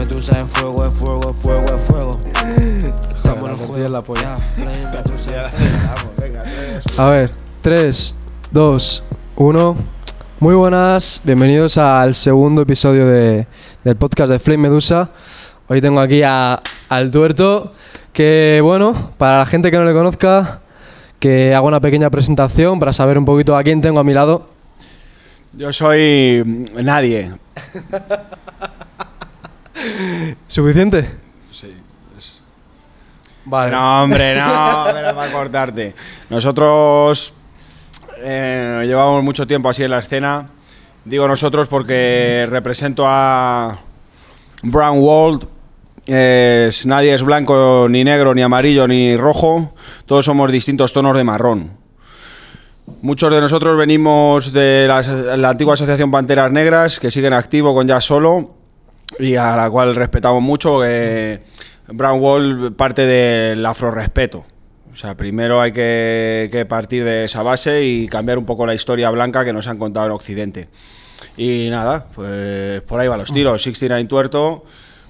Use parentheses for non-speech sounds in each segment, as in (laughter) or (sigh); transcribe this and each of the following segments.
Medusa es fuego, es fuego, es fuego, es fuego. (laughs) Estamos en juego. la polla. (laughs) A ver, 3, 2, 1. Muy buenas, bienvenidos al segundo episodio de- del podcast de Flame Medusa. Hoy tengo aquí a, al tuerto, que bueno, para la gente que no le conozca, que haga una pequeña presentación para saber un poquito a quién tengo a mi lado. Yo soy nadie. (laughs) ¿Suficiente? Sí. Vale. No, hombre, no, pero para cortarte. Nosotros eh, llevamos mucho tiempo así en la escena. Digo nosotros porque represento a Brown World. Es- nadie es blanco, ni negro, ni amarillo, ni rojo. Todos somos distintos tonos de marrón. Muchos de nosotros venimos de la, la antigua Asociación Panteras Negras, que siguen activo con Ya Solo, y a la cual respetamos mucho. que Brown Wall parte del afrorespeto. O sea, primero hay que, que partir de esa base y cambiar un poco la historia blanca que nos han contado en Occidente. Y nada, pues por ahí van los tiros. 69 Tuerto,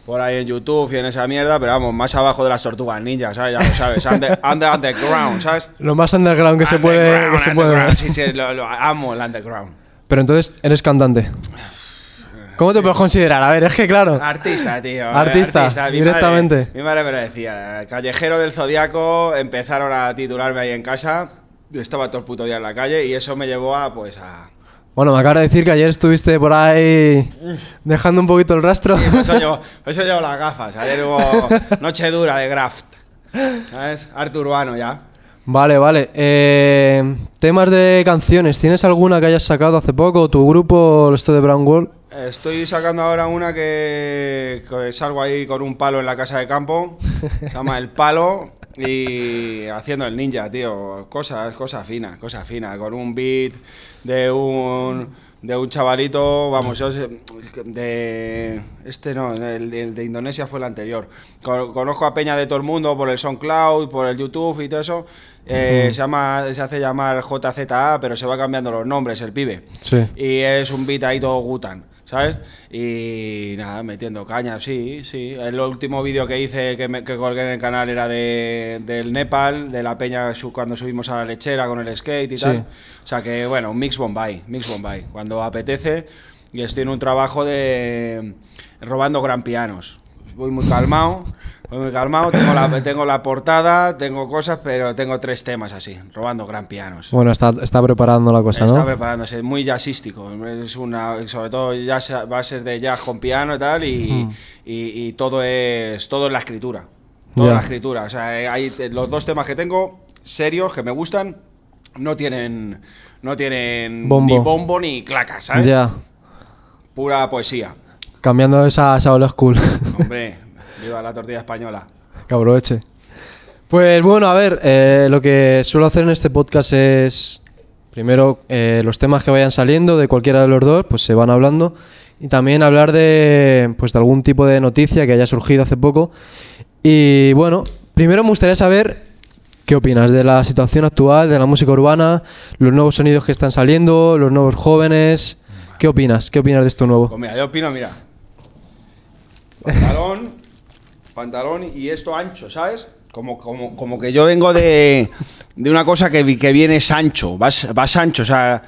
por ahí en YouTube y en esa mierda, pero vamos, más abajo de las tortugas ninjas, ¿sabes? Ya lo sabes, under, under- underground, ¿sabes? Lo más underground que se puede. Que se puede sí, sí, lo, lo amo el underground. Pero entonces eres cantante. ¿Cómo te puedes considerar? A ver, es que claro. Artista, tío. (laughs) Artista, Mi directamente. Madre, mi madre me lo decía. Callejero del Zodiaco empezaron a titularme ahí en casa. Yo estaba todo el puto día en la calle y eso me llevó a, pues, a... Bueno, me acaba de decir que ayer estuviste por ahí dejando un poquito el rastro. Por eso llevo, (laughs) por eso llevo las gafas. Ayer hubo noche dura de graft. ¿Sabes? Arte urbano ya. Vale, vale. Eh, temas de canciones. ¿Tienes alguna que hayas sacado hace poco? ¿Tu grupo, esto de Brown Wall? Estoy sacando ahora una que, que salgo ahí con un palo en la casa de campo. Se llama El Palo. Y haciendo el ninja, tío. Cosas, cosas finas, cosas finas. Con un beat de un, de un chavalito. Vamos, yo sé- de. Este no, el de, de Indonesia fue el anterior. Con- Conozco a Peña de todo el mundo por el SoundCloud, por el YouTube y todo eso. Eh, se, llama, se hace llamar JZA, pero se va cambiando los nombres, el pibe. Sí. Y es un beat ahí todo gutan, ¿sabes? Y nada, metiendo caña, sí, sí. El último vídeo que hice, que, me, que colgué en el canal, era de, del Nepal, de la peña cuando subimos a la lechera con el skate y Sí. tal. O sea que, bueno, un mix Bombay, mix Bombay. Cuando apetece, y estoy en un trabajo de robando gran pianos. Voy muy calmado, voy muy calmado, tengo la, tengo la portada, tengo cosas, pero tengo tres temas así, robando gran pianos. Bueno, está, está preparando la cosa, Está ¿no? preparándose, muy jazzístico. Es una, sobre todo jazz, bases de jazz con piano y tal, y, y- y todo es todo es la escritura. Toda Ya. la escritura. O sea, eh, hay los dos temas que tengo serios que me gustan no tienen no tienen Bombo. ni bombo ni claca, ¿sabes? Ya. Pura poesía. Cambiando esa, esa old school. Hombre, viva la tortilla española. que aproveche. Pues bueno, a ver, eh, lo que suelo hacer en este podcast es, primero, eh, los temas que vayan saliendo de cualquiera de los dos, pues se van hablando. Y también hablar de, pues, de algún tipo de noticia que haya surgido hace poco. Y bueno, primero me gustaría saber qué opinas de la situación actual, de la música urbana, los nuevos sonidos que están saliendo, los nuevos jóvenes. ¿Qué opinas? ¿Qué opinas de esto nuevo? Pues mira, yo opino, mira. Pantalón, pantalón y esto ancho, ¿sabes? Como, como, como que yo vengo de, de una cosa que, que viene ancho, vas, vas ancho, o sea,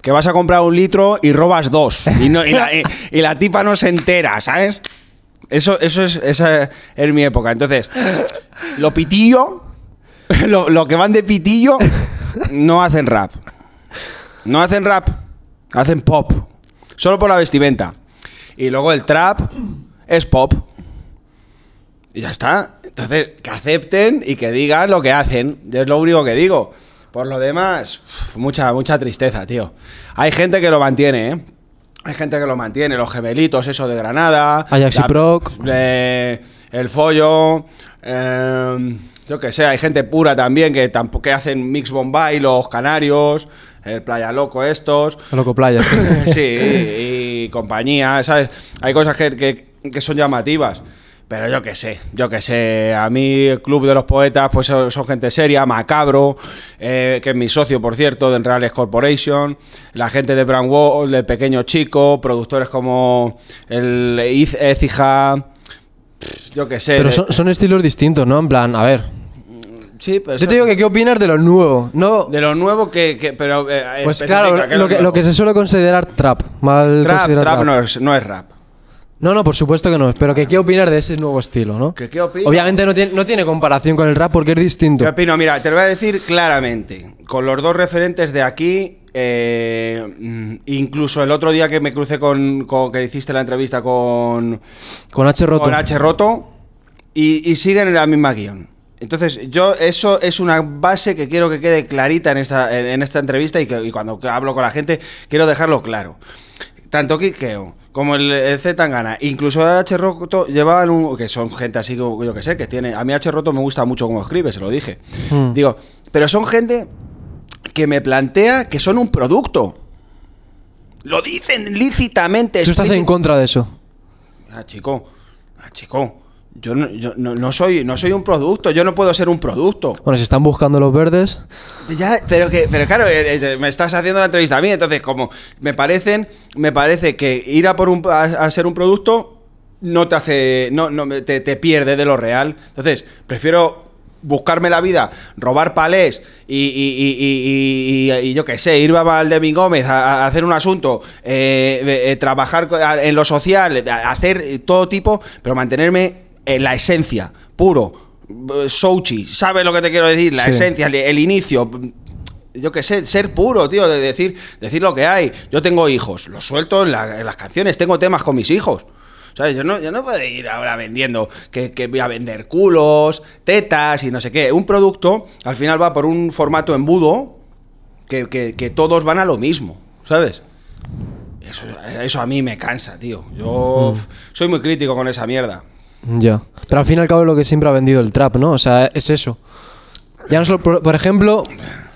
que vas a comprar un litro y robas dos. Y, no- y la, y- y la tipa no se entera, ¿sabes? Eso, eso es, esa es mi época. Entonces, lo pitillo, (laughs) lo, lo que van de pitillo, no hacen rap. No hacen rap, hacen pop. Solo por la vestimenta. Y luego el trap es pop. Y ya está. Entonces, que acepten y que digan lo que hacen. Es lo único que digo. Por lo demás, mucha, mucha tristeza, tío. Hay gente que lo mantiene, ¿eh? Hay gente que lo mantiene. Los gemelitos, eso de Granada. Ajax y la- Proc. eh, el follo. eh, yo que sé, hay gente pura también que tampoco que hacen mix bombay, los canarios, el playa loco estos. Loco Playa. sí. (laughs) sí, y compañía, ¿sabes? Hay cosas que, que- que son llamativas. Pero yo qué sé, yo qué sé. A mí, el Club de los Poetas, pues son, gente seria, Macabro, eh, que es mi socio, por cierto, de Reales Corporation. La gente de Brand Wall, el Pequeño Chico, productores como el Écija, yo qué sé. Pero son, son estilos distintos, ¿no? En plan, a ver. sí, pero Yo te digo que qué opinas de lo nuevo. No. de lo nuevo que, que- pero eh, Pues claro, ¿qué es lo que, lo nuevo? que se suele considerar trap. Mal Trap, considerado trap no es, no es rap. No, no, por supuesto que no. Pero que qué opinas de ese nuevo estilo, ¿no? ¿Que qué opino? Obviamente no tiene, no tiene comparación con el rap porque es distinto. ¿Qué opino? Mira, te lo voy a decir claramente. Con los dos referentes de aquí, eh, mm, incluso el otro día que me crucé con, con- que hiciste la entrevista con, Con H roto. con H Roto, y, y siguen en la misma guion. Entonces, yo, eso es una base que quiero que quede clarita en esta, en, en esta entrevista y, que, y cuando hablo con la gente, quiero dejarlo claro. Tanto Kikeo como el, el Z Tangana, incluso el H Roto, llevaban un. que son gente así, como yo que sé, que tiene. A mí H Roto me gusta mucho cómo escribe, se lo dije. Hmm. Digo, pero son gente que me plantea que son un producto. Lo dicen lícitamente. Tú estás en contra de eso. Ah, chico, ah, chico. Yo, no, yo no, no soy, no soy un producto, yo no puedo ser un producto. Bueno, si están buscando los verdes. Ya, pero que, pero claro, eh, eh, me estás haciendo la entrevista a mí, entonces como me parecen, me parece que ir a por un a, a ser un producto no te hace, no, no te, te pierde de lo real. Entonces prefiero buscarme la vida, robar palés y, y- y- y- yo qué sé, ir a Valdemín Gómez a, a hacer un asunto, eh, trabajar en lo social, hacer todo tipo, pero mantenerme en la esencia, puro. eh, Souchi, ¿sabes lo que te quiero decir? La Sí. esencia, el, el inicio. Yo qué sé, ser puro, tío, de decir, decir lo que hay. Yo tengo hijos, los suelto en, la- en las canciones, tengo temas con mis hijos. ¿Sabes? Yo no, yo no puedo ir ahora vendiendo que, que voy a vender culos, tetas y no sé qué. Un producto al final va por un formato embudo que, que- que todos van a lo mismo, ¿sabes? Eso, eso a mí me cansa, tío. Yo f- soy muy crítico con esa mierda. Ya. Pero al fin y al cabo es lo que siempre ha vendido el trap, ¿no? O sea, es eso. Ya no solo, por, por ejemplo,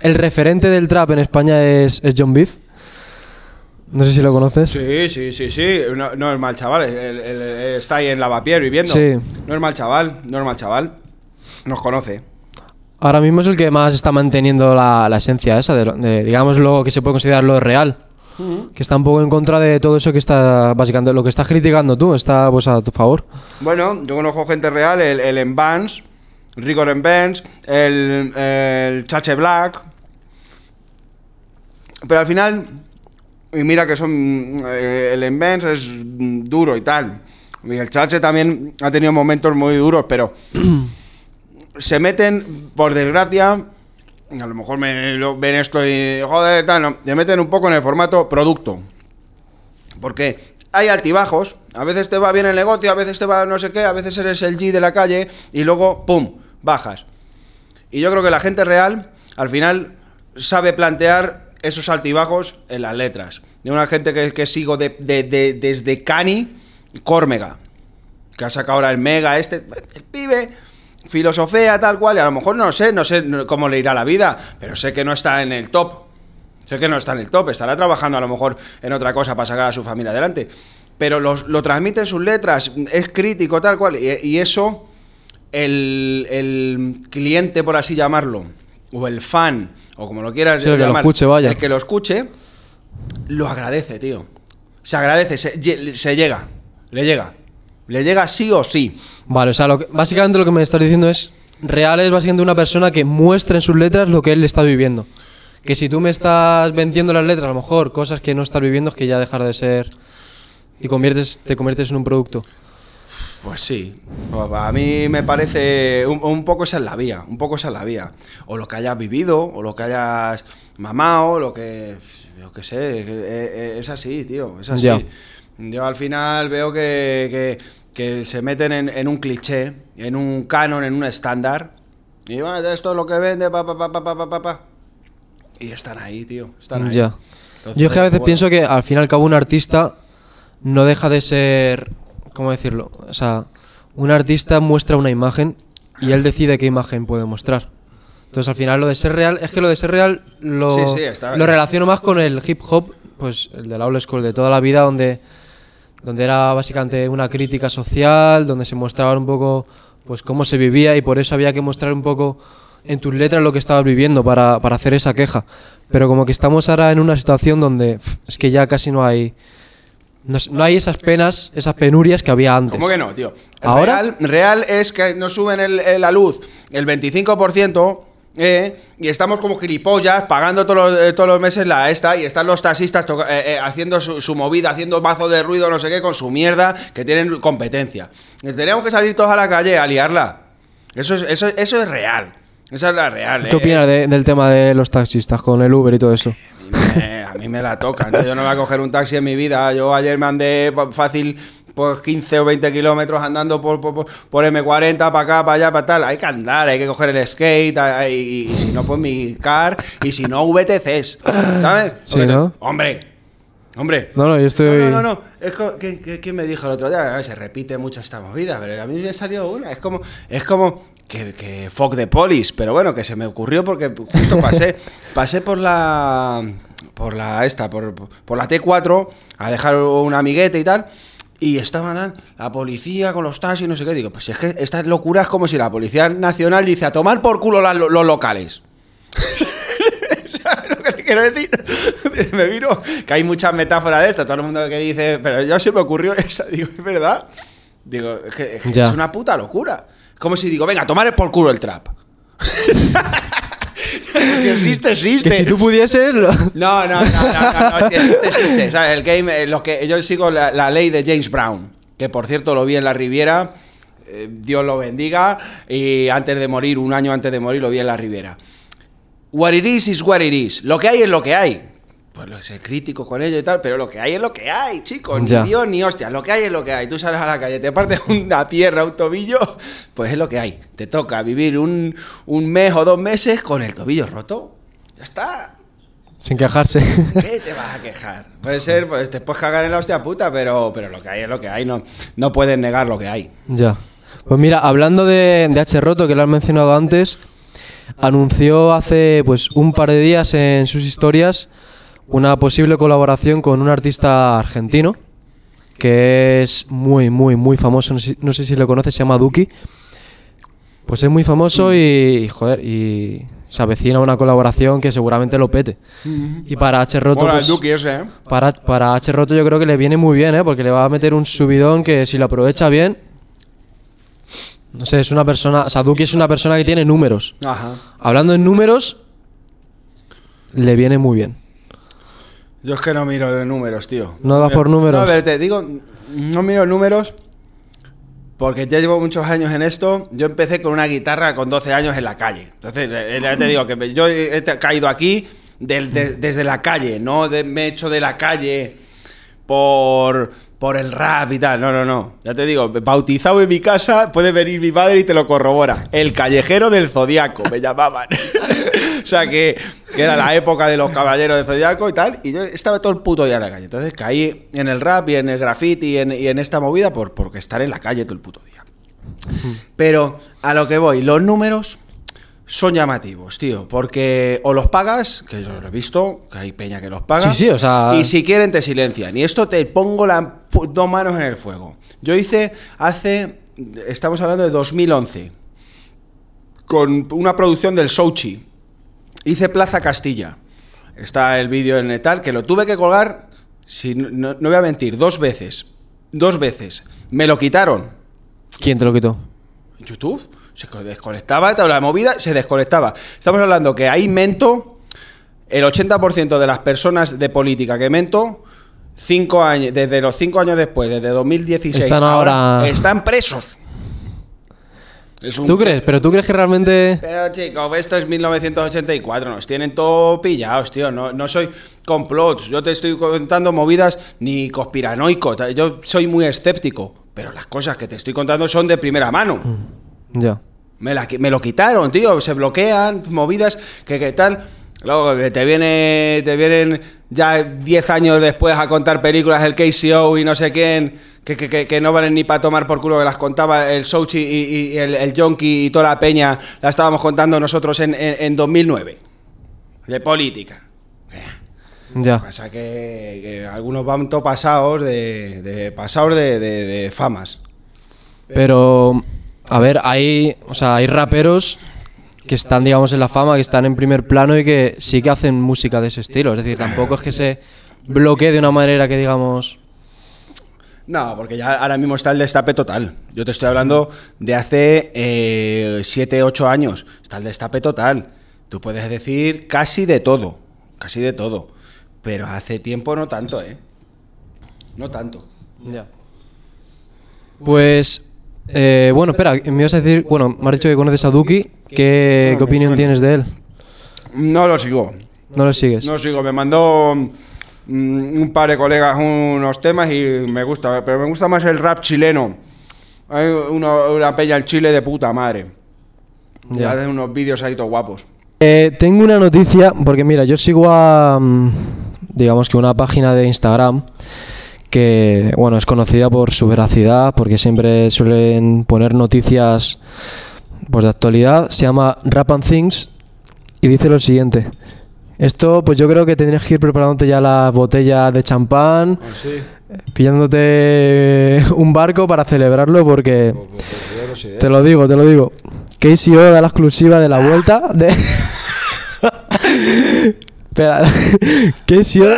el referente del trap en España es, es John Beef. No sé si lo conoces. Sí, sí, sí, sí. No, no es mal chaval. el- el- el- está ahí en Lavapiés viviendo. Sí. No es mal chaval, no es mal chaval. Nos conoce. Ahora mismo es el que más está manteniendo la, la esencia esa, de, de, digamos, lo que se puede considerar lo real. Que está un poco en contra de todo eso que está, básicamente, lo que estás criticando tú, está pues a tu favor. Bueno, yo conozco gente real, el, el en Vans, Rigor en Vans, el, el Chache Black. Pero al final, y mira que son. eh, el en Vans es duro y tal. Y el Chache también ha tenido momentos muy duros, pero. (clears throat) se meten, por desgracia. A lo mejor me ven esto y. Joder, tal, no, se meten un poco en el formato producto. Porque hay altibajos. A veces te va bien el negocio, a veces te va no sé qué, a veces eres el G de la calle y luego, ¡pum!, bajas. Y yo creo que la gente real, al final, sabe plantear esos altibajos en las letras. De una gente que, que sigo de- desde Cani, Córmega, que ha sacado ahora el Mega este, el pibe, filosofía tal cual, y a lo mejor no sé, no sé cómo le irá la vida, pero sé que no está en el top. Sé que no está en el top, estará trabajando a lo mejor en otra cosa para sacar a su familia adelante. Pero los- lo transmite en sus letras, es crítico, tal cual. Y, y eso, el, el cliente, por así llamarlo, o el fan, o como lo quieras Sí, el que lo llamar, escuche, vaya. el que lo escuche, lo agradece, tío. Se agradece, se llega, le llega. Le llega sí o sí. Vale, o sea, lo que- básicamente lo que me estás diciendo es, real es básicamente una persona que muestra en sus letras lo que él está viviendo. Que si tú me estás vendiendo las letras, a lo mejor cosas que no estás viviendo, es que ya dejar de ser y conviertes, te conviertes en un producto. Pues sí, a mí me parece un, un poco esa es la vía, un poco esa es la vía. O lo que hayas vivido, o lo que hayas mamado, lo que, yo qué sé, es, es así, tío, es así. Ya. Yo al final veo que, que- que se meten en, en un cliché, en un canon, en un estándar. Y bueno, esto es lo que vende, pa, pa, pa, pa, pa, pa, pa. Y están ahí, tío. Están ahí. Ya. Entonces, Yo es que a veces bueno. pienso que al fin y al cabo un artista no deja de ser. ¿Cómo decirlo? O sea, un artista muestra una imagen y él decide qué imagen puede mostrar. Entonces al final lo de ser real, es que lo de ser real lo, sí, sí, lo relaciono más con el hip hop, pues el de la old school de toda la vida, donde donde era básicamente una crítica social, donde se mostraba un poco pues cómo se vivía y por eso había que mostrar un poco en tus letras lo que estabas viviendo para, para hacer esa queja. Pero como que estamos ahora en una situación donde es que ya casi no hay No, no hay esas penas, esas penurias que había antes. ¿Cómo que no, tío? El ¿Ahora? Real, real es que nos suben el- el- la luz el 25%. Eh, y estamos como gilipollas pagando todos los, eh, todos los meses la esta y están los taxistas eh, eh, haciendo su, su movida, haciendo mazo de ruido, no sé qué, con su mierda, que tienen competencia. Y Teníamos que salir todos a la calle a liarla. Eso es, eso, eso es real. Esa es la real. ¿Qué opinas de- del tema de los taxistas con el Uber y todo eso? Eh, a mí me la tocan. Yo no voy a coger un taxi en mi vida. Yo ayer me andé fácil pues 15 o 20 kilómetros andando por, por, por- por M40 para acá, para allá, para tal. Hay que andar, hay que coger el skate hay- y, y si no, pues mi car y si no, VTCs. (clears throat) ¿Sabes? Sí, VT- ¿no? Hombre, hombre. No, no, yo estoy. No, no, no, no. Es ¿qué- qué- ¿Quién me dijo el otro día? A ver, se repite mucho esta movida, pero a mí me salió una. Es como, es como que, que fuck the police, pero bueno, que se me ocurrió porque justo pasé, (laughs) pasé por la, por la esta, por, por la T4 a dejar un amiguete y tal. Y estaban ah, la policía con los taxis y no sé qué. Digo, pues es que esta locura es como si la Policía Nacional dice a tomar por culo la- los locales. ¿Sabes lo que te quiero decir? (laughs) Me vino que hay muchas metáforas de esto. Todo el mundo que dice, pero ya se me ocurrió esa. (laughs) Digo, ¿es verdad? Digo, es que, es que Ya. es una puta locura. Es como si digo, venga, tomar por culo el trap. (laughs) si existe, existe. Que si tú pudieses. lo- No, no, no, no, no, no, si existe, existe. ¿sabes? El game, eh, los que, yo sigo la, la ley de James Brown, que por cierto lo vi en la Riviera. eh, Dios lo bendiga. Y antes de morir, un año antes de morir, lo vi en la Riviera. What it is is what it is. Lo que hay es lo que hay. Pues lo sé crítico con ello y tal, pero lo que hay es lo que hay, chicos. Ni Ya. Dios ni hostia. Lo que hay es lo que hay. Tú sales a la calle, te partes (laughs) una pierna, un tobillo, pues es lo que hay. Te toca vivir un, un mes o dos meses con el tobillo roto. Ya está. Sin quejarse. ¿Qué te vas a quejar? Puede ser, pues te puedes cagar en la hostia puta, pero, pero lo que hay es lo que hay. No, no puedes negar lo que hay. ya. Pues mira, hablando de, de H. Roto, que lo has mencionado antes, anunció hace pues un par de días en sus historias una posible colaboración con un artista argentino que es muy, muy, muy famoso. No sé, no sé si lo conoces, se llama Duki. Pues es muy famoso y, joder, y se avecina una colaboración que seguramente lo pete. Y para H. Roto, pues, Duki ese, ¿eh? para, para H. Roto yo creo que le viene muy bien, ¿eh? Porque le va a meter un subidón que si lo aprovecha bien... No sé, es una persona... O sea, Duki es una persona que tiene números. Ajá. Hablando en números, le viene muy bien. Yo es que no miro los números, tío. ¿No das por números? No, a ver, te digo, no miro números porque ya llevo muchos años en esto. Yo empecé con una guitarra con 12 años en la calle. Entonces, eh, ya te digo que yo he caído aquí del- de- desde la calle, no de- me he hecho de la calle por, por el rap y tal. No, no, no. Ya te digo, bautizado en mi casa, puede venir mi padre y te lo corrobora. El callejero del zodiaco, me llamaban. (laughs) o sea que, que era la época de los caballeros del zodiaco y tal. Y yo estaba todo el puto día en la calle. Entonces caí en el rap y en el graffiti y en, y en esta movida por, porque estar en la calle todo el puto día. Pero a lo que voy, los números son llamativos, tío, porque o los pagas, que yo lo he visto, que hay peña que los paga, Sí, sí, o sea- y si quieren te silencian. Y esto te pongo las dos manos en el fuego. Yo hice hace, estamos hablando de 2011, con una producción del Sochi. Hice Plaza Castilla. Está el vídeo en el tal, que lo tuve que colgar, si no, no- voy a mentir, dos veces. Dos veces. Me lo quitaron. ¿Quién te lo quitó? YouTube se co- desconectaba, la movida se desconectaba. Estamos hablando que ahí mento, el 80% de las personas de política que mento, cinco años, desde los cinco años después, desde 2016, Están ahora- están presos. Es un ¿Tú crees? ¿Pero tú crees que realmente...? pero chicos, esto es 1984, nos tienen todo pillados, tío. No, no soy complots, yo te estoy contando movidas ni conspiranoico. Yo soy muy escéptico, pero las cosas que te estoy contando son de primera mano. Ya. Me, la me lo quitaron, tío. Se bloquean, movidas, que, que tal. Luego que te viene, te vienen ya 10 años después a contar películas el KCO y no sé quién, que, que, que, no valen ni para tomar por culo, que las contaba el Sochi y, y el, el Yonki y toda la peña, la estábamos contando nosotros en, en, en 2009. De política. Ya. Pasa que, que algunos van todo pasados de, de pasados de, de- de famas. Pero, a ver, hay, o sea, hay raperos que están, digamos, en la fama, que están en primer plano y que sí que hacen música de ese estilo. Es decir, tampoco es que se bloquee de una manera que, digamos... No, porque ya ahora mismo está el destape total. Yo te estoy hablando de hace 7, 8 años. Está el destape total. Tú puedes decir casi de todo. Casi de todo. Pero hace tiempo no tanto, ¿eh? No tanto. Ya. Pues, eh, bueno, espera, me ibas a decir, bueno, me has dicho que conoces a Duki, ¿qué, qué opinión tienes de él? No lo sigo. ¿No lo sigues? No sigo. Me mandó un par de colegas unos temas y me gusta. Pero me gusta más el rap chileno. Hay una, una peña en Chile de puta madre. Ya. Ya hacen unos vídeos ahí todos guapos. Eh, tengo una noticia, porque mira, yo sigo a, mm, digamos que una página de Instagram que, bueno, es conocida por su veracidad, porque siempre suelen poner noticias pues, de actualidad. Se llama Rap and Things y dice lo siguiente. Esto, pues yo creo que tendrías que ir preparándote ya las botellas de champán, pillándote un barco para celebrarlo, porque te lo digo, te lo digo. Casey O da la exclusiva de la vuelta de. (laughs) Espera, (laughs) Casey O.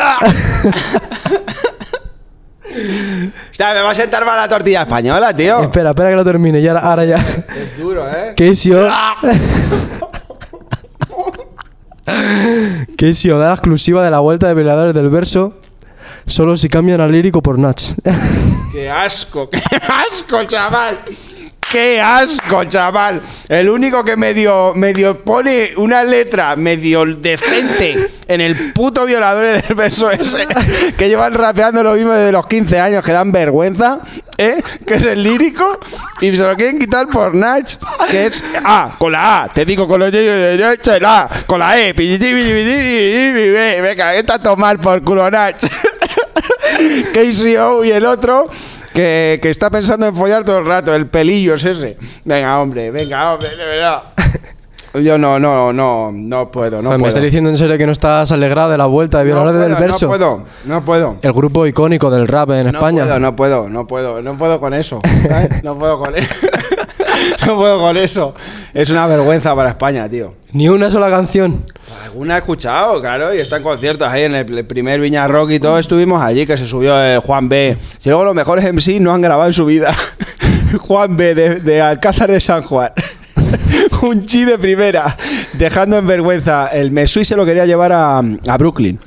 Hostia, (laughs) me va a sentar mal la tortilla española, tío. Espera, espera que lo termine. Y ahora, ya. Es duro, ¿eh? O da la exclusiva de la vuelta de peleadores del verso. Solo si cambian al lírico por Natch. ¡Qué asco! ¡Qué asco, chaval! ¡Qué asco, chaval! El único que medio, medio pone una letra medio decente en el puto violador del verso ese, (laughs) que llevan rapeando lo mismo desde los 15 años, que dan vergüenza, ¿eh? Que es el lírico, y se lo quieren quitar por Nach, que es A, con la A, te digo con los la con la E, venga, vete a tomar por culo Nach. (laughs) KCO y el otro que, que está pensando en follar todo el rato, el pelillo es ese. Venga, hombre, venga, hombre, de verdad. (laughs) Yo no, no, no, no puedo, no Joder, ¿Me puedo. estás diciendo en serio que no estás alegrado de la vuelta de no violadores puedo, del verso? No puedo, no puedo. El grupo icónico del rap en No España. puedo, no puedo, no puedo, no puedo con eso. ¿sabes? (laughs) No puedo con eso. (laughs) No puedo con eso. Es una vergüenza para España, tío. Ni una sola canción. Alguna he escuchado, claro, y está en conciertos ahí en el, primer Viña Rock y todo. Estuvimos allí, que se subió el Juan B. Si luego los mejores MC no han grabado en su vida. (laughs) Juan B. de, de Alcázar de San Juan. (laughs) Un chi de primera. Dejando en vergüenza. El Mesui se lo quería llevar a, a Brooklyn.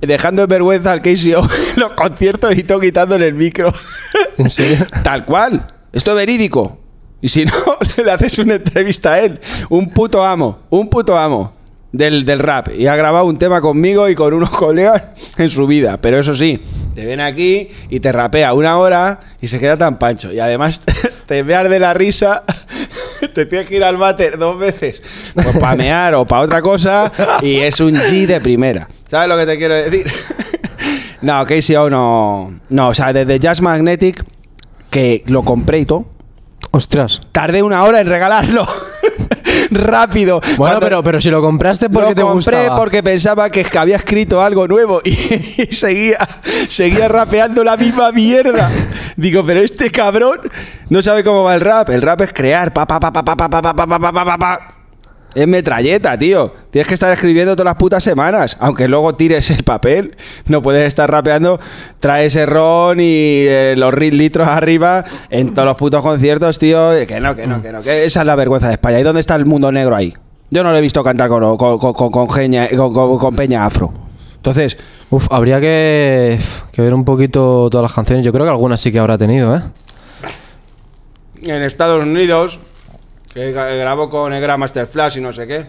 Dejando en vergüenza al KCO en los conciertos y todo quitándole el micro. ¿En serio? Tal cual. Esto es verídico. Y si no, (laughs) le haces una entrevista a él. Un puto amo. Un puto amo del, del rap. Y ha grabado un tema conmigo y con unos (laughs) colegas en su vida. Pero eso sí, te viene aquí y te rapea una hora y se queda tan pancho. Y además (laughs) te veas de la risa. Te tienes que ir al váter dos veces. Pues para mear o para otra cosa. Y es un G de primera. ¿Sabes lo que te quiero decir? No, KCO no. No, o sea, desde Jazz Magnetic, que lo compré y todo. Ostras. Tardé una hora en regalarlo. Rápido. Bueno, Cuando pero, pero si lo compraste porque lo te compré gustaba. porque pensaba que había escrito algo nuevo y, seguía, seguía rapeando la misma mierda. Digo, pero este cabrón no sabe cómo va el rap. El rap es crear. Pa, pa, pa, pa, pa, pa, pa, pa, pa, pa, pa, pa, pa. Es metralleta, tío. Tienes que estar escribiendo todas las putas semanas. Aunque luego tires el papel. No puedes estar rapeando. Traes el ron y eh, los litros arriba en todos los putos conciertos, tío. Que no, que no, que no. Que esa es la vergüenza de España. ¿Y dónde está el mundo negro ahí? Yo no lo he visto cantar con, con, con, con- peña afro. Entonces, Uf, habría que, que ver un poquito todas las canciones. Yo creo que algunas sí que habrá tenido, ¿eh? en Estados Unidos, que gra- grabó con el Grandmaster Flash y no sé qué,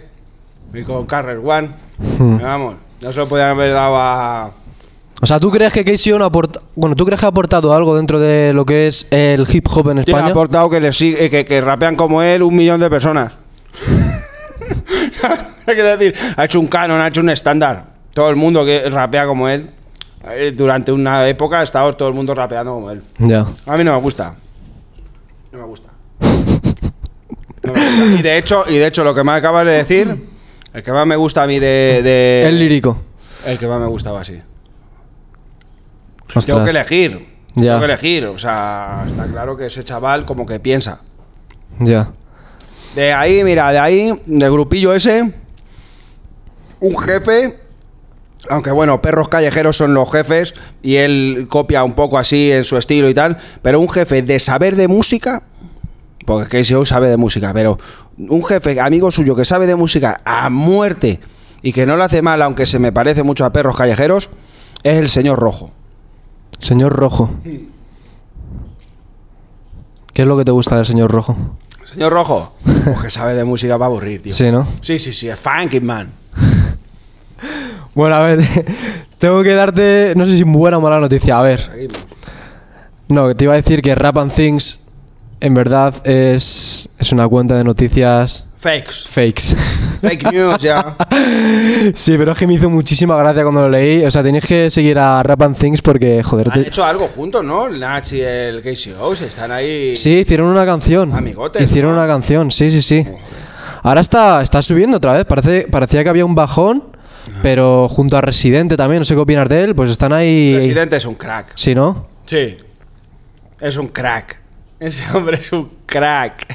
y con Carrer One, Hmm. vamos, no se lo podían haber dado a... O sea, ¿tú crees que Casey no aporta... Bueno, ¿tú crees que ha aportado algo dentro de lo que es el hip hop en España? aportado que, le sigue, que, que rapean como él un millón de personas. (laughs) ¿Qué quiere decir? Ha hecho un canon, ha hecho un estándar. Todo el mundo que rapea como él. eh, Durante una época ha estado todo el mundo rapeando como él. Ya. A mí no me gusta. No me gusta. Y de hecho, y de hecho, lo que me acabas de decir, el que más me gusta a mí de. de- El lírico. El que más me gustaba así. Ostras. Tengo que elegir. Ya. Tengo que elegir. O sea, está claro que ese chaval como que piensa. Ya. De ahí, mira, de ahí, del grupillo ese, un jefe Aunque bueno, perros callejeros son los jefes y él copia un poco así en su estilo y tal. Pero un jefe de saber de música, porque KCO sabe de música, pero un jefe amigo suyo que sabe de música a muerte y que no le hace mal, aunque se me parece mucho a perros callejeros, es el señor Rojo. Señor Rojo. ¿Qué es lo que te gusta del señor Rojo? Señor Rojo, pues que sabe de música para aburrir, tío. Sí, ¿no? Sí, sí, sí, es funky, man. (laughs) Bueno, a ver, (laughs) tengo que darte, no sé si buena o mala noticia. A ver, no, te iba a decir que Rap and Things en verdad es, es una cuenta de noticias Fakes. fakes. Fake news, ya. (laughs) sí, pero es que me hizo muchísima gracia cuando lo leí. O sea, tenéis que seguir a Rap and Things porque, joder, Han te- hecho algo juntos, ¿no? El Nach y el KCO se están ahí. Sí, hicieron una canción. Amigotes, Hicieron ¿no? una canción, sí, sí, sí. Ahora está, está subiendo otra vez. Parece, parecía que había un bajón, pero junto a Residente también, no sé qué opinas de él, pues están ahí. Presidente es un crack. Sí, ¿no? Sí. Es un crack. Ese hombre es un crack.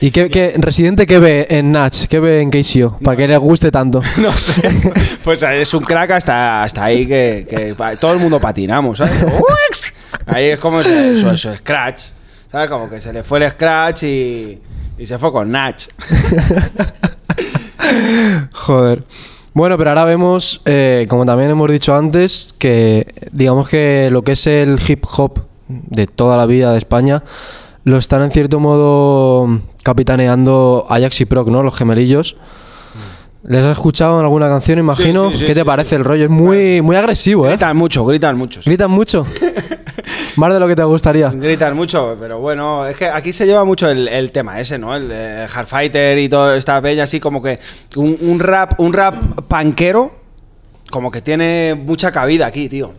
¿Y qué, qué- Residente qué ve en Natch? ¿Qué ve en KCO? Para que le guste tanto. (laughs) No sé. Pues es un crack hasta, hasta ahí que, que pa- todo el mundo patinamos, ¿sabes? Ahí es como eso, eso, scratch. ¿Sabes? Como que se le fue el scratch y, y se fue con Nach. (laughs) Joder. Bueno, pero ahora vemos, eh, como también hemos dicho antes, que digamos que lo que es el hip hop de toda la vida de España lo están en cierto modo capitaneando Ajax y Proc, ¿no? Los gemelillos. ¿Les has escuchado en alguna canción, imagino? sí, sí, ¿Qué te parece el rollo? Es muy, muy agresivo, ¿eh? Gritan mucho, gritan mucho. Gritan mucho. (laughs) Más de lo que te gustaría. Gritan mucho, pero bueno, es que aquí se lleva mucho el, el tema ese, ¿no? El, el Hardfighter y toda esta peña así como que un, un rap, un rap panquero como que tiene mucha cabida aquí, tío.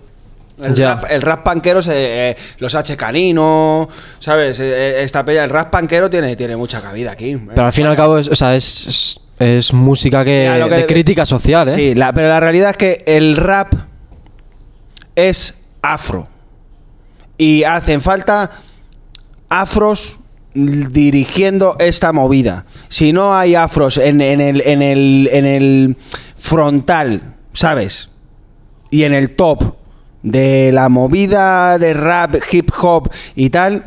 El, Ya. rap, el rap panquero, se, eh, los H canino, ¿sabes? Eh, eh, Esta peña, el rap panquero tiene, tiene mucha cabida aquí. Pero al fin y al cabo, es, o sea, es, es, es música que, Mira, lo que- de crítica social, ¿eh? Sí, la- pero la realidad es que el rap es afro. Y hacen falta afros dirigiendo esta movida. Si no hay afros en, en el, en, el, en el frontal, ¿sabes? Y en el top de la movida de rap, hip hop y tal,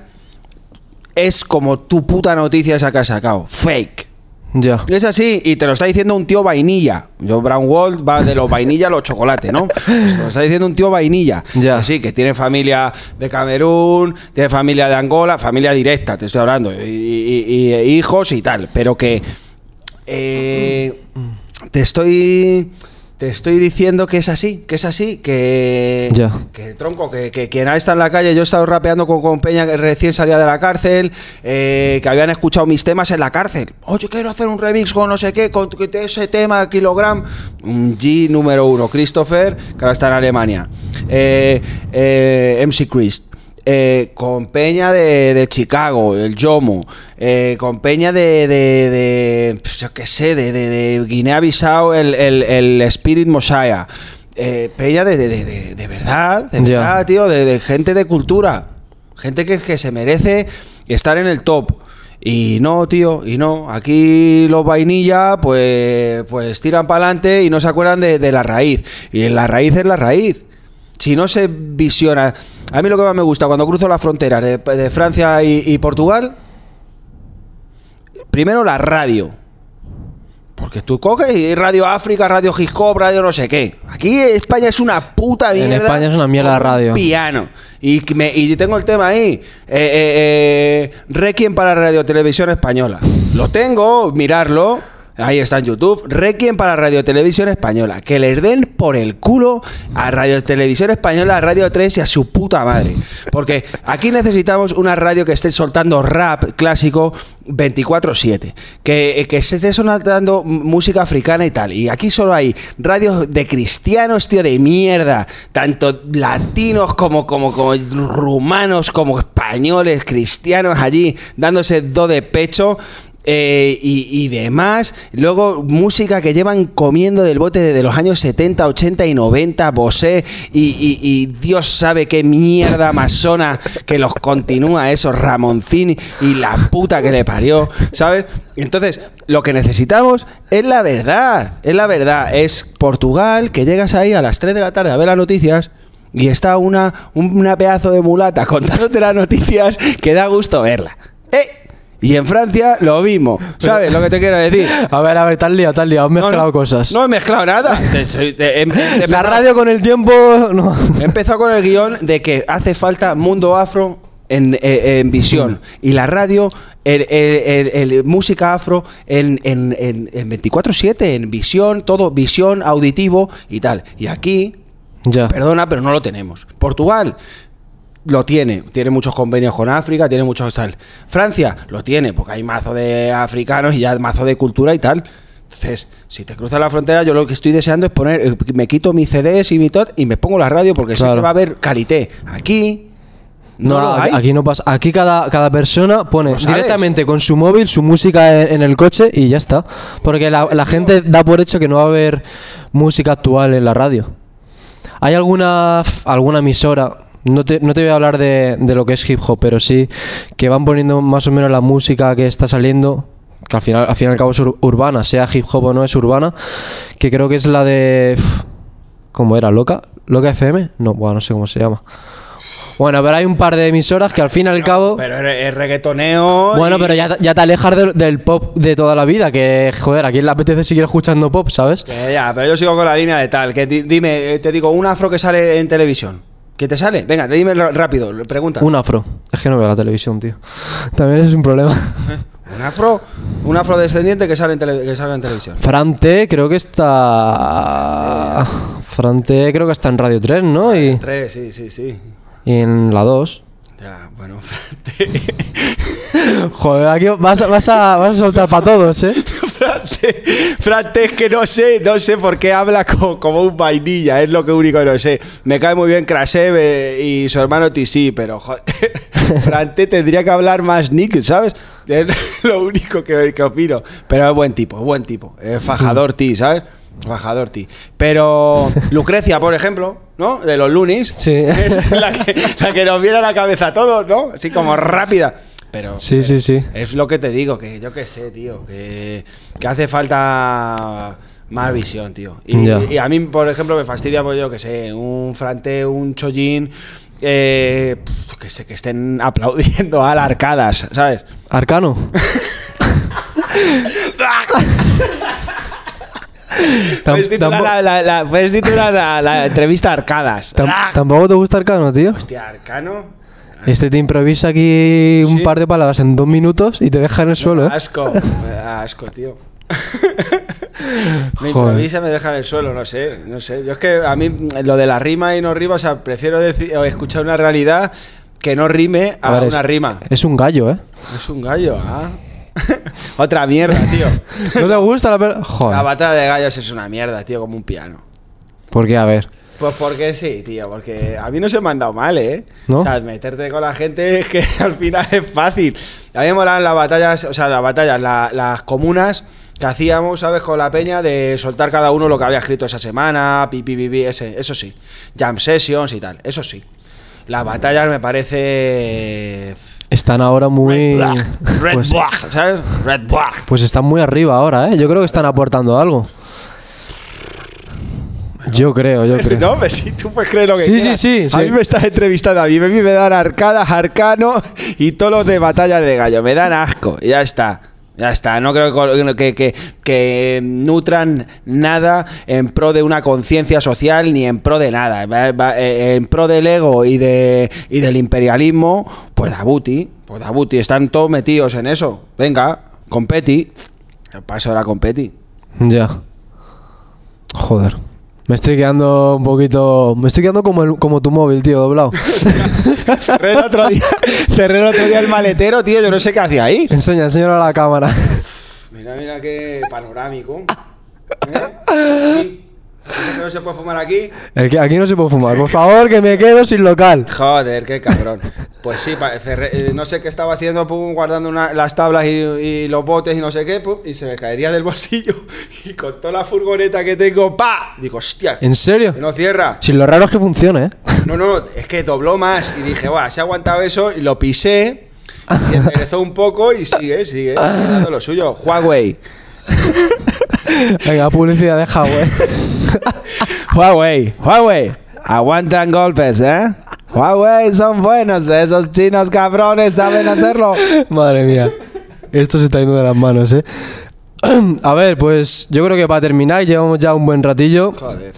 es como tu puta noticia esa que has sacado. Fake. Ya. Es así, y te lo está diciendo un tío vainilla. Yo, Brown Wall va de los vainilla a los chocolate, ¿no? Pues te lo está diciendo un tío vainilla. Ya. Que sí, que tiene familia de Camerún, tiene familia de Angola, familia directa, te estoy hablando, y, y- y- y hijos y tal. Pero que. eh, te estoy. Te estoy diciendo que es así, que es así, que. Ya. Que tronco, que, que quien ha estado en la calle, yo he estado rapeando con, con Peña que recién salía de la cárcel, eh, que habían escuchado mis temas en la cárcel. Oye, quiero hacer un remix con no sé qué, con ese tema, Kilogram. Un G número uno, Christopher, que ahora está en Alemania. Eh, eh, MC Christ. Eh, con Peña de, de Chicago, el Yomo, eh, con Peña de, de, de, pues, yo qué sé, de, Guinea-Bissau, el, el, el Spirit Mosiah. Eh, Peña de, de, de, de- de verdad, de verdad, tío, de, de gente de cultura. Gente que, que se merece estar en el top. Y no, tío, y no. Aquí los vainilla, pues, pues tiran para adelante y no se acuerdan de, de la raíz. Y la raíz es la raíz. Si no se visiona. A mí lo que más me gusta cuando cruzo las fronteras de, de Francia y, y Portugal, primero la radio. Porque tú coges y Radio África, Radio Hip Hop, Radio no sé qué. Aquí España es una puta En mierda. España es una mierda un radio. Piano. Y, me- y tengo el tema ahí. Eh, eh, eh, Requiem para Radio Televisión Española. Lo tengo, mirarlo. Ahí está en YouTube. Requiem para Radio Televisión Española. Que les den por el culo a Radio Televisión Española, a Radio 3 y a su puta madre. Porque aquí necesitamos una radio que esté soltando rap clásico 24-7. Que, que se esté sonando música africana y tal. Y aquí solo hay radios de cristianos, tío, de mierda. Tanto latinos como, como, como rumanos, como españoles, cristianos allí, dándose do de pecho. Eh, y, y demás. Luego, música que llevan comiendo del bote desde los años 70, 80 y 90, Bosé, y, y- Dios sabe qué mierda masona que los continúa eso, Ramoncini y la puta que le parió, ¿sabes? Entonces, lo que necesitamos es la verdad, es la verdad. Es Portugal, que llegas ahí a las 3 de la tarde a ver las noticias. Y está una, un- una pedazo de mulata contándote las noticias que da gusto verla. ¡Eh! Y en Francia lo mismo. ¿Sabes lo que te quiero decir? (laughs) A ver, a ver, tal liado, tal liado. Has mezclado no, no, cosas. No he mezclado nada. (laughs) Te- te- te- he- he la radio con el tiempo. No. (laughs) He empezado con el guion de que hace falta mundo afro en, eh, en visión. Y la radio, el, el- el- el- música afro en- en 24-7, en visión, todo visión, auditivo y tal. Y aquí, Ya. Perdona, pero no lo tenemos. Portugal lo tiene, tiene muchos convenios con África, tiene muchos tal. Francia lo tiene, porque hay mazo de africanos y ya mazo de cultura y tal. Entonces, si te cruzas la frontera, yo lo que estoy deseando es poner, eh, me quito mis CDs y mi tot y me pongo la radio porque sé Claro. que va a haber calité. Aquí no, aquí no pasa. Aquí cada, cada persona pone directamente con su móvil su música en, en el coche y ya está. Porque la, la gente da por hecho que no va a haber música actual en la radio. ¿Hay alguna, alguna emisora? No te, no te voy a hablar de, de lo que es hip hop, pero sí que van poniendo más o menos la música que está saliendo, que al final, al fin y al cabo es ur- urbana, sea hip hop o no es urbana, que creo que es la de... ¿Cómo era? ¿Loca? ¿Loca FM? No, bueno, no sé cómo se llama. Bueno, pero hay un par de emisoras que al fin y al cabo... Pero es, reggaetoneo. Bueno, y- pero ya, ya te alejas del, del pop de toda la vida, que joder, a quién le apetece seguir escuchando pop, ¿sabes? Que ya, pero yo sigo con la línea de tal. Que di- dime, eh, te digo, un afro que sale en televisión. ¿Qué te sale? Venga, dime rápido, pregunta. Un afro. Es que no veo la televisión, tío. También es un problema. (laughs) Un afro, un afrodescendiente que sale en, tele- que salga en televisión. Frante creo que está... Frante creo que está en Radio 3, ¿no? Y, Tres, sí, sí, sí. y en la 2. Ya, bueno, (laughs) (laughs) Joder, aquí vas, a- vas, a, vas a soltar para todos, ¿eh? (laughs) Frante, Frante, es que no sé, no sé por qué habla co- como, un vainilla, es lo que único que no sé. Me cae muy bien Krasev eh, y su hermano TC, pero joder, (laughs) Frante tendría que hablar más Nick, ¿sabes? Es (laughs) lo único que, que opino. Pero es buen tipo, es buen tipo. Es fajador T, ¿sabes? Fajador T. Pero Lucrecia, por ejemplo, ¿no? De los Lunis. Sí. Es la que, la que nos viene a la cabeza a todos, ¿no? Así como rápida. Pero Sí, sí, sí. es lo que te digo, que yo qué sé, tío, que, que hace falta más visión, tío. Y, a mí, por ejemplo, me fastidia, pues yo qué sé, un Frante, un Chollín, eh, que, sé, que estén (laughs) aplaudiendo a las arcadas, ¿sabes? Arcano. (laughs) Puedes titular, la, la- la- puedes titular la, entrevista Arcadas. tam-. ¿Tampoco te gusta Arcano, tío? Hostia, Arcano. Este te improvisa aquí un Sí. par de palabras en dos minutos y te deja en el suelo, ¿eh? Asco, me (laughs) da asco, tío. (laughs) me Joder. improvisa, me deja en el suelo, no sé, no sé. Yo es que a mí lo de la rima y no rima, o sea, prefiero decir, escuchar una realidad que no rime a, ver, una es, rima. Es un gallo, ¿eh? Es un gallo, ¿ah? (laughs) Otra mierda, tío. ¿No te gusta la per- La Joder. batalla de gallos es una mierda, tío, como un piano. ¿Por qué? A ver. Pues porque sí, tío, porque a mí no se me han dado mal, ¿eh? ¿No? O sea, meterte con la gente (laughs) es que al final es fácil. A mí me molaban las batallas, o sea, las batallas, la- las comunas que hacíamos, ¿sabes? Con la peña de soltar cada uno lo que había escrito esa semana, pipi, pipi, ese, eso sí. Jam sessions y tal, eso sí. Las batallas me parece... Están ahora muy. Red Black, (laughs) Red pues, Black, ¿sabes? Red Black. pues están muy arriba ahora, ¿eh? Yo creo que están aportando algo. Yo creo, yo creo. (laughs) No, si tú puedes creer lo que Sí, quieras. sí, sí, A mí me estás entrevistando, a mí me, me dan arcadas, arcano y todos los de batalla de gallo. Me dan asco, ya está. Ya está, no creo que, que, que- nutran nada en pro de una conciencia social ni en pro de nada. Eh, En pro del ego y, de, y del imperialismo, pues Dabuti, pues Dabuti, están todos metidos en eso. Venga, competi. Paso de la competi. Ya. Joder. Me estoy quedando un poquito. Me estoy quedando como, el- como tu móvil, tío, doblado. (laughs) Cerré el otro día, cerré el otro día el maletero, tío, yo no sé qué hacía ahí. Enseña, enséñalo a la cámara. Mira, mira qué panorámico. ¿Eh? Sí. (laughs) ¿Dices que no se puede fumar aquí? El que aquí no se puede fumar. Por favor, que me quedo sin local. Joder, qué cabrón. Pues sí, pa- cerré- eh, no sé qué estaba haciendo, pum, guardando una- las tablas y, y los botes y no sé qué, pum, y se me caería del bolsillo. (laughs) Y con toda la furgoneta que tengo, ¡pa! Digo, hostia, ¿En serio? que no cierra. Si lo raro es que funcione, ¿eh? No, no, es que dobló más y dije, guau, se ha aguantado eso y lo pisé y (laughs) enderezó un poco y sigue, sigue, lo suyo. Huawei. (laughs) Venga, publicidad de Huawei. (laughs) Huawei, Huawei. Aguantan golpes, ¿eh? Huawei son buenos, esos chinos cabrones saben hacerlo. (laughs) Madre mía. Esto se está yendo de las manos, ¿eh? (clears throat) A ver, pues yo creo que para terminar llevamos ya un buen ratillo. Joder.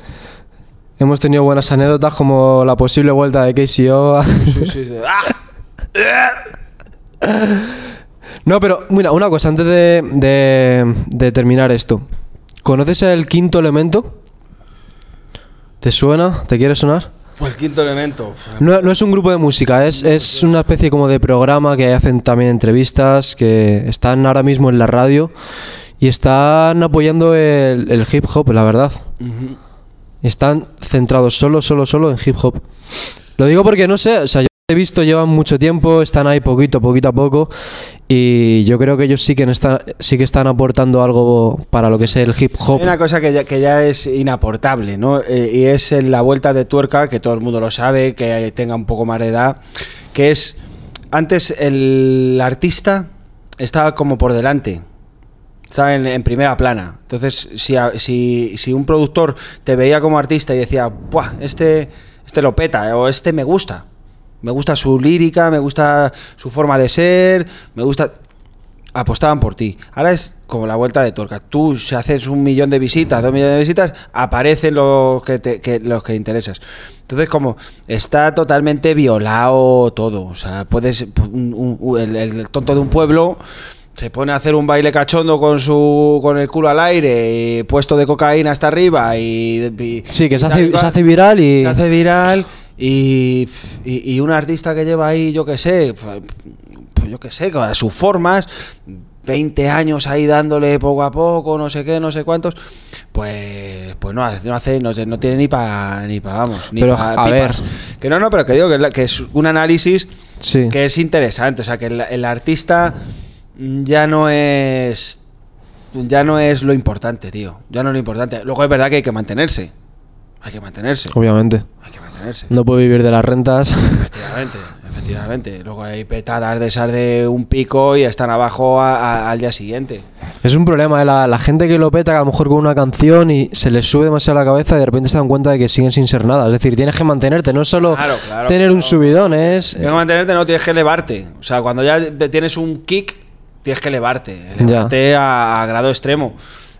Hemos tenido buenas anécdotas como la posible vuelta de KCO. Sí, sí, sí. No, pero mira, una cosa antes de, de- de terminar esto. ¿Conoces el quinto elemento? ¿Te suena? ¿Te quiere sonar? Pues el quinto elemento. No, no es un grupo de música, es, es una especie como de programa que hacen también entrevistas, que están ahora mismo en la radio y están apoyando el, el hip hop, la verdad. Están centrados solo, solo, solo en hip hop. Lo digo porque no sé, o sea, yo he visto, llevan mucho tiempo, están ahí poquito, poquito a poco y yo creo que ellos sí que, están, sí que están aportando algo para lo que es el hip hop. Hay una cosa que ya, que ya es inaportable, ¿no? Eh, y es en la vuelta de tuerca, que todo el mundo lo sabe, que tenga un poco más de edad, que es, antes el artista estaba como por delante, estaba en, en primera plana. Entonces, si, a- si, si un productor te veía como artista y decía, Buah, este, este lo peta, o este me gusta, me gusta su lírica, me gusta su forma de ser, me gusta apostaban por ti. Ahora es como la vuelta de tuerca. Tú, si haces un millón de visitas, dos millones de visitas, aparecen los que, te, que- los que interesas. Entonces, como está totalmente violado todo. O sea, puedes. un- un- un- el, el tonto de un pueblo se pone a hacer un baile cachondo con su con el culo al aire, y puesto de cocaína hasta arriba y. y- Sí, que se hace, se hace viral y... se hace viral y, y, y un artista que lleva ahí, yo qué sé, pues yo qué sé, con sus formas, 20 años ahí dándole poco a poco, no sé qué, no sé cuántos, pues pues no hace, no, hace, no, no tiene ni para, ni pa, vamos, ni Pero, pa a ver. Que no, no, pero que digo que, es la- que es un análisis Sí. que es interesante, o sea, que el, el artista ya no es... Ya no es lo importante, tío. Ya no es lo importante. Luego es verdad que hay que mantenerse. Hay que mantenerse. Obviamente. Hay que mantenerse. No puedo vivir de las rentas. Efectivamente, efectivamente. Luego hay petadas de esas de un pico y están abajo a- a- al día siguiente. Es un problema, ¿eh? la, la gente que lo peta que a lo mejor con una canción y se les sube demasiado la cabeza y de repente se dan cuenta de que siguen sin ser nada. Es decir, tienes que mantenerte, no es solo Claro, claro, tener un subidón, es... Tienes que mantenerte, no tienes que elevarte. O sea, cuando ya tienes un kick, tienes que elevarte. Elevarte a, a grado extremo.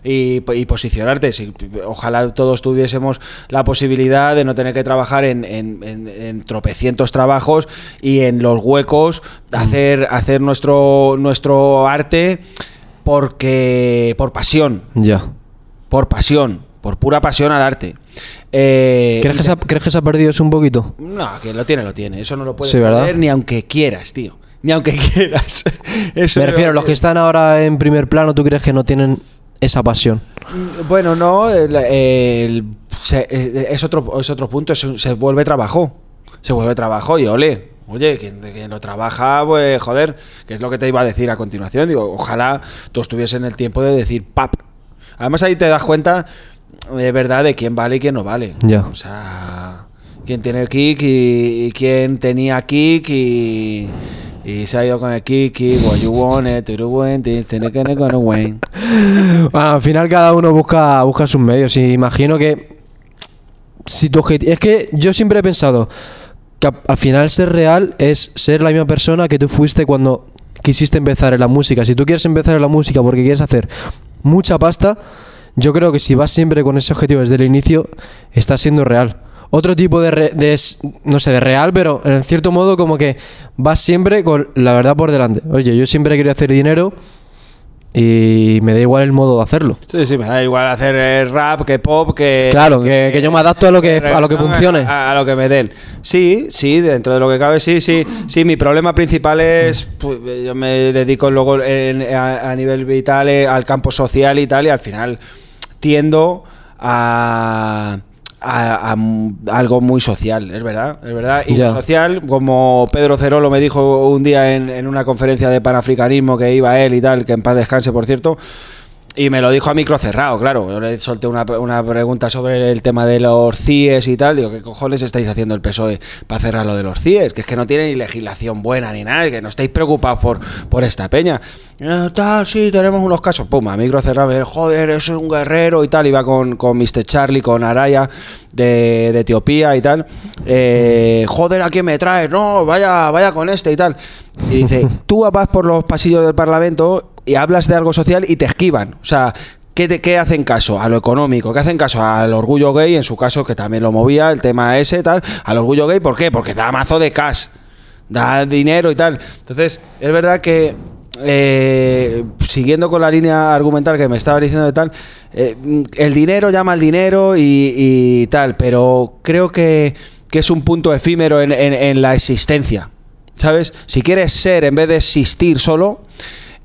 Y, y posicionarte. Si- ojalá todos tuviésemos la posibilidad de no tener que trabajar en, en- en- en tropecientos trabajos y en los huecos hacer, hacer nuestro, nuestro arte porque por pasión. Ya. Por pasión. Por pura pasión al arte. Eh, ¿Crees que, se ha, crees que se ha perdido eso un poquito? no, que lo tiene, lo tiene. Eso no lo puedes perder ni aunque quieras, tío. Ni aunque (laughs) quieras. Eso Me refiero, los que están ahora en primer plano, ¿tú crees que no tienen esa pasión? Bueno, no, el- el- se- es, otro, es otro punto, se vuelve trabajo. Se vuelve trabajo y ole. Oye, quien, quien lo trabaja, pues joder, que es lo que te iba a decir a continuación. Digo, ojalá todos tuviesen el tiempo de decir pap. Además ahí te das cuenta de verdad de quién vale y quién no vale. Ya. O sea, quién tiene kick y, y quién tenía kick y, y se ha ido con el kick y what you want it. Bueno, al final cada uno busca, busca sus medios y imagino que si tu objetivo... Es que yo siempre he pensado que al final ser real es ser la misma persona que tú fuiste cuando quisiste empezar en la música. Si tú quieres empezar en la música porque quieres hacer mucha pasta, yo creo que si vas siempre con ese objetivo desde el inicio, estás siendo real. Otro tipo de, re- de no sé, de real, pero en cierto modo como que vas siempre con la verdad por delante. Oye, yo siempre quería hacer dinero y me da igual el modo de hacerlo. Sí, sí, me da igual hacer eh, rap que pop, que... Claro, que, que yo me adapto a lo que, a lo que funcione. A, a lo que me den. Sí, sí, dentro de lo que cabe, sí, sí. Sí, mi problema principal es, pues, yo me dedico luego en- a, a nivel vital eh, al campo social y tal, y al final tiendo a, a- a algo muy social, es verdad, es verdad. Y social, como Pedro Cerolo me dijo un día en, en una conferencia de panafricanismo que iba él y tal, que en paz descanse, por cierto, y me lo dijo a micro cerrado, claro. Yo le solté una, una pregunta sobre el tema de los CIES y tal. Digo, ¿qué cojones estáis haciendo el PSOE para cerrar lo de los CIES? Que es que no tiene ni legislación buena ni nada, que no estáis preocupados por, por esta peña. "Eh, tal, sí, tenemos unos casos. Pum, a micro cerrado, joder, es un guerrero y tal. Iba con, con Mr. Charlie, con Araya de, de Etiopía y tal. Eh, joder, ¿a quién me traes? No, vaya, vaya con este y tal. Y dice, (laughs) tú vas por los pasillos del Parlamento y hablas de algo social y te esquivan. O sea, ¿qué, te- qué hacen caso? A lo económico. ¿Qué hacen caso? Al orgullo gay, en su caso, que también lo movía, el tema ese, tal. Al orgullo gay, ¿por qué? Porque da mazo de cash. Da dinero y tal. Entonces, es verdad que... eh, siguiendo con la línea argumental que me estaba diciendo de tal, eh, el dinero llama al dinero y, tal, pero creo que, que es un punto efímero en, en- en la existencia. ¿Sabes? Si quieres ser en vez de existir solo,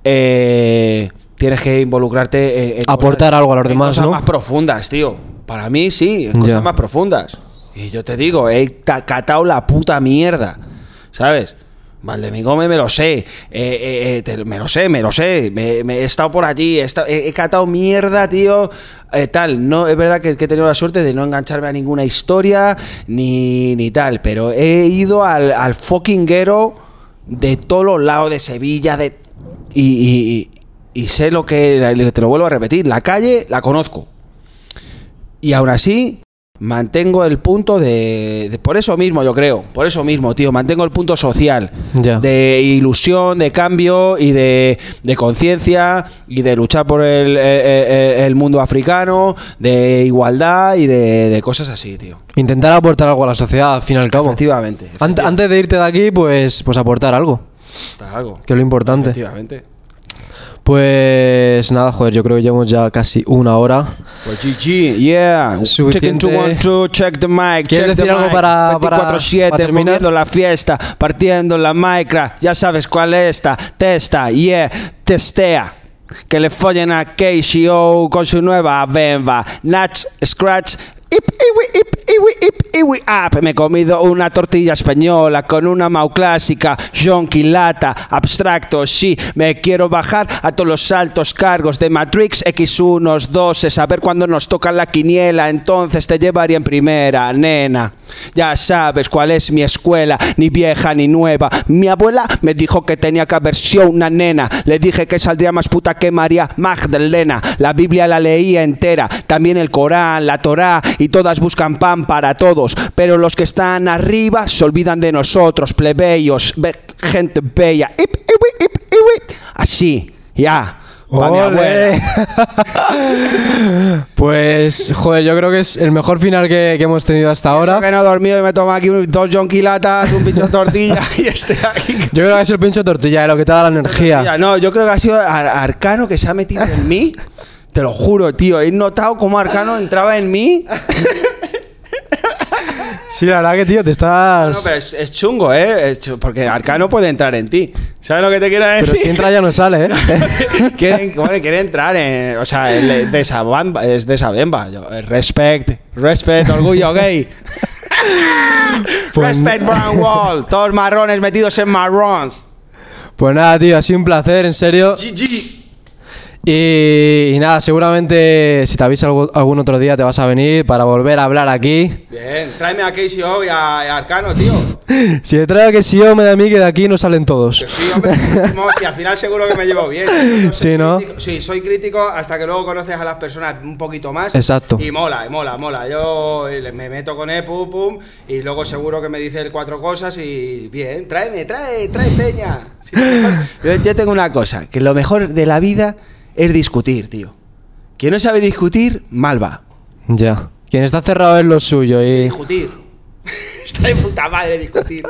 eh, tienes que involucrarte en, en Aportar cosas- algo a los demás, cosas ¿no? más profundas, tío. Para mí sí, en cosas más profundas. Y yo te digo, he ta- catado la puta mierda, ¿sabes? Valdemí Gómez me lo sé, eh, eh, eh, te- me lo sé, me lo sé, me, me he estado por allí, he, estado- he- he catado mierda, tío, eh, tal. No, es verdad que, que he tenido la suerte de no engancharme a ninguna historia ni, ni tal, pero he ido al, al fucking guero de todos los lados de Sevilla, de y, y- y- y sé lo que, te lo vuelvo a repetir, la calle la conozco. Y aún así, mantengo el punto de, de- Por eso mismo, yo creo. Por eso mismo, tío. Mantengo el punto social. De ilusión, de cambio y de, de conciencia y de luchar por el, el- mundo africano, de igualdad y de, de cosas así, tío. Intentar aportar algo a la sociedad, al fin y al cabo. Efectivamente. antes de irte de aquí, pues, pues aportar algo, Algo. que es lo importante. Efectivamente. Pues nada, joder, yo creo que llevamos ya casi una hora. Pues GG, yeah. Chicken Suficiente. to one, two, check the mic. ¿Quieres check the decir algo mic. para- para- 24/7, para la fiesta, partiendo la micra. Ya sabes cuál es esta. Testa, yeah, testea. Que le follen a KCO con su nueva bemba. Natch, scratch. Ip, iwi, ip, iwi, ip, iwi, up. Me he comido una tortilla española con una mau clásica, jonky lata, abstracto, sí. Me quiero bajar a todos los altos cargos de Matrix X1, 2, saber cuándo nos toca la quiniela, entonces te llevaría en primera, nena. Ya sabes cuál es mi escuela, ni vieja ni nueva. Mi abuela me dijo que tenía que haber sido una nena. Le dije que saldría más puta que María Magdalena. La Biblia la leía entera, también el Corán, la Torá, y todas buscan pan para todos. Pero los que están arriba se olvidan de nosotros, plebeyos, be- gente bella. Ip, ip. Así, ya. ¡Ole! (laughs) pues, joder, yo creo que es el mejor final que, que hemos tenido hasta Eso ahora. que no he dormido y me tomo aquí un- dos jonquilatas, un pincho de tortilla (laughs) y este aquí. Yo creo que es el pincho de tortilla, eh, lo que te da la energía. No, yo creo que ha sido Ar- Arcano que se ha metido en mí. Te lo juro, tío. He notado cómo Arcano entraba en mí. Sí, la verdad que, tío, te No, estás... pero es, es chungo, ¿eh? Es chu- porque Arcano puede entrar en ti. ¿Sabes lo que te quiero decir? Pero si entra ya no sale, ¿eh? (laughs) quiere, bueno, quiere entrar en. O sea, el de esa bamba, es de esa bemba. Yo, eh, respect, respect, orgullo gay. (laughs) Pues- respect brown wall. Todos marrones metidos en marrons. Pues nada, tío, ha sido un placer, en serio. GG. Y, y nada, seguramente si te avisa algún otro día te vas a venir para volver a hablar aquí. Bien, tráeme a KCO y a, y a Arcano, tío. (laughs) Si te traigo que si yo me da a mí que de aquí no salen todos. Sí, hombre, (laughs) si al final seguro que me llevo bien. (laughs) Soy Sí, ¿no? crítico- sí, soy crítico hasta que luego conoces a las personas un poquito más. Exacto. Y mola, y mola, mola. Yo eh, me meto con él, pum, pum, y luego seguro que me dice él cuatro cosas y bien, tráeme, trae, trae peña. Sí, yo tengo una cosa, que lo mejor de la vida es discutir, tío. Quien no sabe discutir, mal va. Ya. Quien está cerrado en lo suyo y... Discutir. (laughs) Está de puta madre discutir.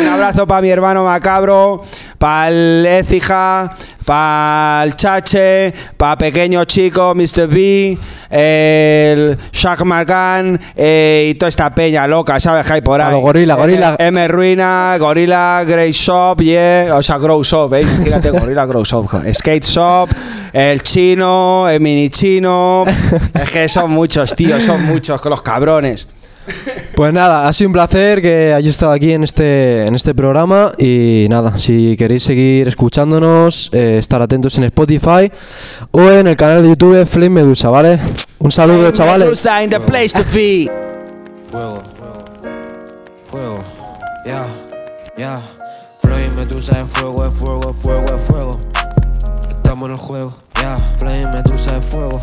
Un abrazo para mi hermano Macabro, para el Écija, para el Chache, para pequeño chico, Mr. B, el Shaq Margan eh, y toda esta peña loca, ¿sabes? Que hay por ahí. Gorila, gorila. M, M Ruina, Gorilla, Grey Shop, yeah. O sea, Grow Shop, ¿eh? Fíjate, Gorilla Grow Shop. Skate Shop, el chino, el mini chino. Es que son muchos, tío, son muchos, con los cabrones. Pues nada, ha sido un placer que hayáis estado aquí en este, en este programa y nada, si queréis seguir escuchándonos, eh, estar atentos en Spotify o en el canal de YouTube Flame Medusa, ¿vale? Un saludo, chavales. Medusa in the place to be. Fuego, fuego, ya, ya. Flame Medusa es fuego, es fuego, es fuego, es fuego. Estamos en el juego, ya. Flame Medusa es fuego.